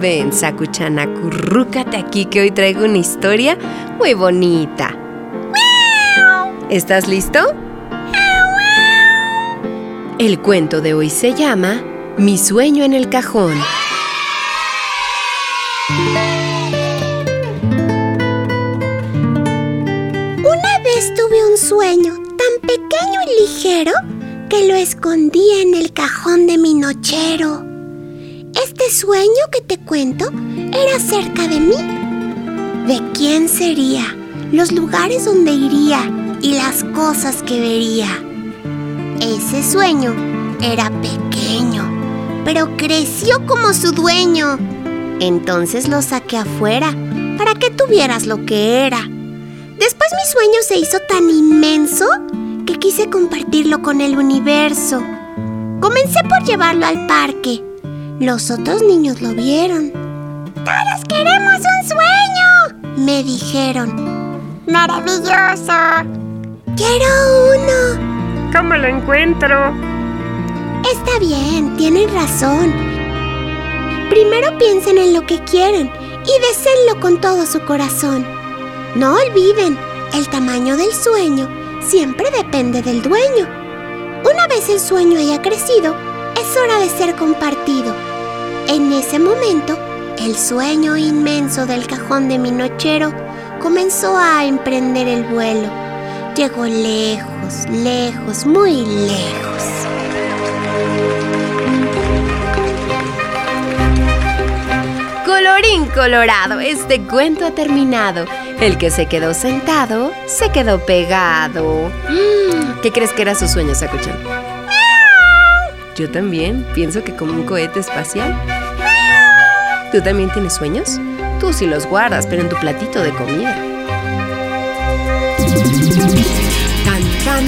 Ven, Sakuchana, acurrúcate aquí que hoy traigo una historia muy bonita. ¿Estás listo? El cuento de hoy se llama Mi sueño en el cajón. Una vez tuve un sueño tan pequeño y ligero que lo escondí en el cajón de mi nochero. Este sueño que te cuento era cerca de mí. ¿De quién sería? Los lugares donde iría y las cosas que vería. Ese sueño era pequeño, pero creció como su dueño. Entonces lo saqué afuera para que tuvieras lo que era. Después mi sueño se hizo tan inmenso que quise compartirlo con el universo. Comencé por llevarlo al parque los otros niños lo vieron. ¡Todos queremos un sueño! Me dijeron. ¡Maravilloso! ¡Quiero uno! ¿Cómo lo encuentro? Está bien, tienen razón. Primero piensen en lo que quieren y deseenlo con todo su corazón. No olviden, el tamaño del sueño siempre depende del dueño. Una vez el sueño haya crecido, es hora de ser compartido. En ese momento, el sueño inmenso del cajón de mi nochero comenzó a emprender el vuelo. Llegó lejos, lejos, muy lejos. Colorín colorado, este cuento ha terminado. El que se quedó sentado, se quedó pegado. ¿Qué crees que era su sueño, Sakuchan? Yo también pienso que como un cohete espacial. ¿Tú también tienes sueños? Tú sí los guardas, pero en tu platito de comida. Tan, tan,